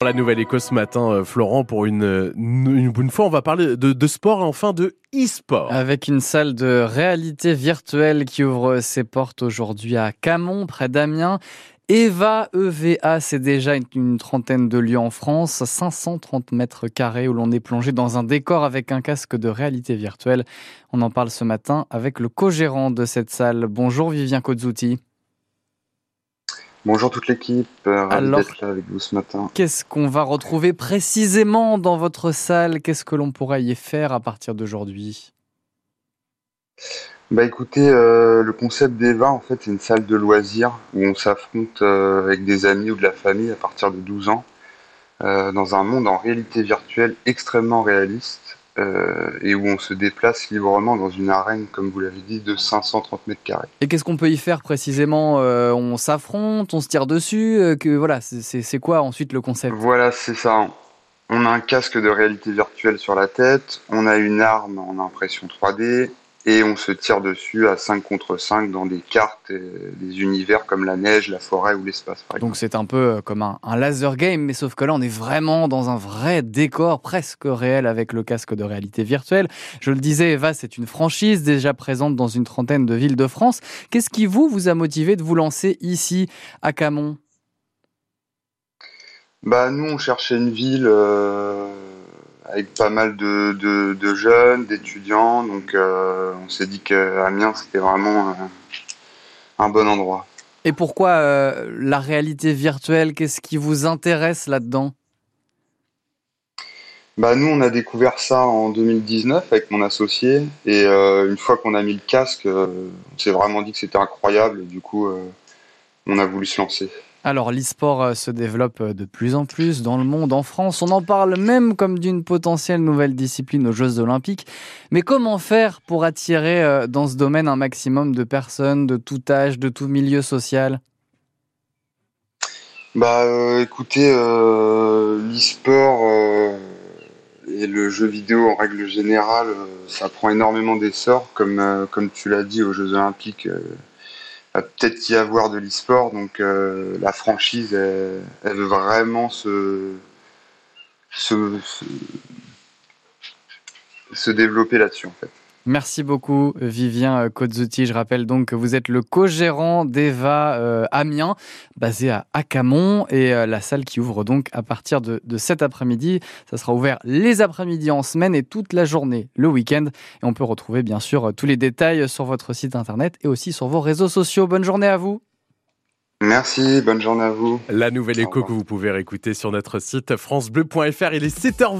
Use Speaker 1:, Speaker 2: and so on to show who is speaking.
Speaker 1: La nouvelle éco ce matin, euh, Florent, pour une, bonne fois, on va parler de, de sport enfin de e-sport.
Speaker 2: Avec une salle de réalité virtuelle qui ouvre ses portes aujourd'hui à Camon, près d'Amiens. Eva EVA, c'est déjà une, trentaine de lieux en France, 530 mètres carrés où l'on est plongé dans un décor avec un casque de réalité virtuelle. On en parle ce matin avec le co-gérant de cette salle. Bonjour Vivien Kozzuti.
Speaker 3: Bonjour toute l'équipe, euh, ravi d'être là avec vous ce matin.
Speaker 2: Qu'est-ce qu'on va retrouver précisément dans votre salle? Qu'est-ce que l'on pourra y faire à partir d'aujourd'hui?
Speaker 3: Bah écoutez, euh, le concept d'Eva, en fait, c'est une salle de loisirs où on s'affronte euh, avec des amis ou de la famille à partir de 12 ans euh, dans un monde en réalité virtuelle extrêmement réaliste euh, et où on se déplace librement dans une arène, comme vous l'avez dit, de 530 mètres carrés.
Speaker 2: Et qu'est-ce qu'on peut y faire précisément euh, On s'affronte, on se tire dessus euh, que, voilà, C'est quoi ensuite le concept?
Speaker 3: Voilà, c'est ça. On a un casque de réalité virtuelle sur la tête, on a une arme en impression 3D, et on se tire dessus à 5 contre 5 dans des cartes, des univers comme la neige, la forêt ou l'espace.
Speaker 2: Donc c'est un peu euh, comme un, un, laser game, mais sauf que là on est vraiment dans un vrai décor presque réel avec le casque de réalité virtuelle. Je le disais, Eva, c'est une franchise déjà présente dans une trentaine de villes de France. Qu'est-ce qui vous, vous a motivé de vous lancer ici à Camon?
Speaker 3: Bah nous on cherchait une ville... Euh avec pas mal de, de, de jeunes, d'étudiants. Donc euh, on s'est dit qu'Amiens, c'était vraiment euh, un bon endroit.
Speaker 2: Et pourquoi euh, la réalité virtuelle Qu'est-ce qui vous intéresse là-dedans?
Speaker 3: Bah nous, on a découvert ça en 2019 avec mon associé. Et une fois qu'on a mis le casque, on s'est vraiment dit que c'était incroyable. Et du coup, on a voulu se lancer.
Speaker 2: Alors l'e-sport euh, se développe euh, de plus en plus dans le monde, en France. On en parle même comme d'une potentielle nouvelle discipline aux Jeux olympiques. Mais comment faire pour attirer euh, dans ce domaine un maximum de personnes de tout âge, de tout milieu social?
Speaker 3: Bah écoutez, l'e-sport et le jeu vidéo en règle générale, ça prend énormément d'essor, comme tu l'as dit aux Jeux olympiques va peut-être y avoir de l'e-sport. Donc euh, la franchise, elle, elle, veut vraiment se, se, se développer là-dessus en fait.
Speaker 2: Merci beaucoup Vivien Kozzuti. Je rappelle donc que vous êtes le co-gérant d'Eva euh, Amiens, basé à Acamon, et euh, la salle qui ouvre donc à partir de, de cet après-midi. Ça sera ouvert les après-midi en semaine et toute la journée le week-end. Et on peut retrouver bien sûr tous les détails sur votre site internet et aussi sur vos réseaux sociaux. Bonne journée à vous.
Speaker 3: Merci, bonne journée à vous.
Speaker 1: La nouvelle écho que vous pouvez réécouter sur notre site francebleu.fr. Il est 7h20.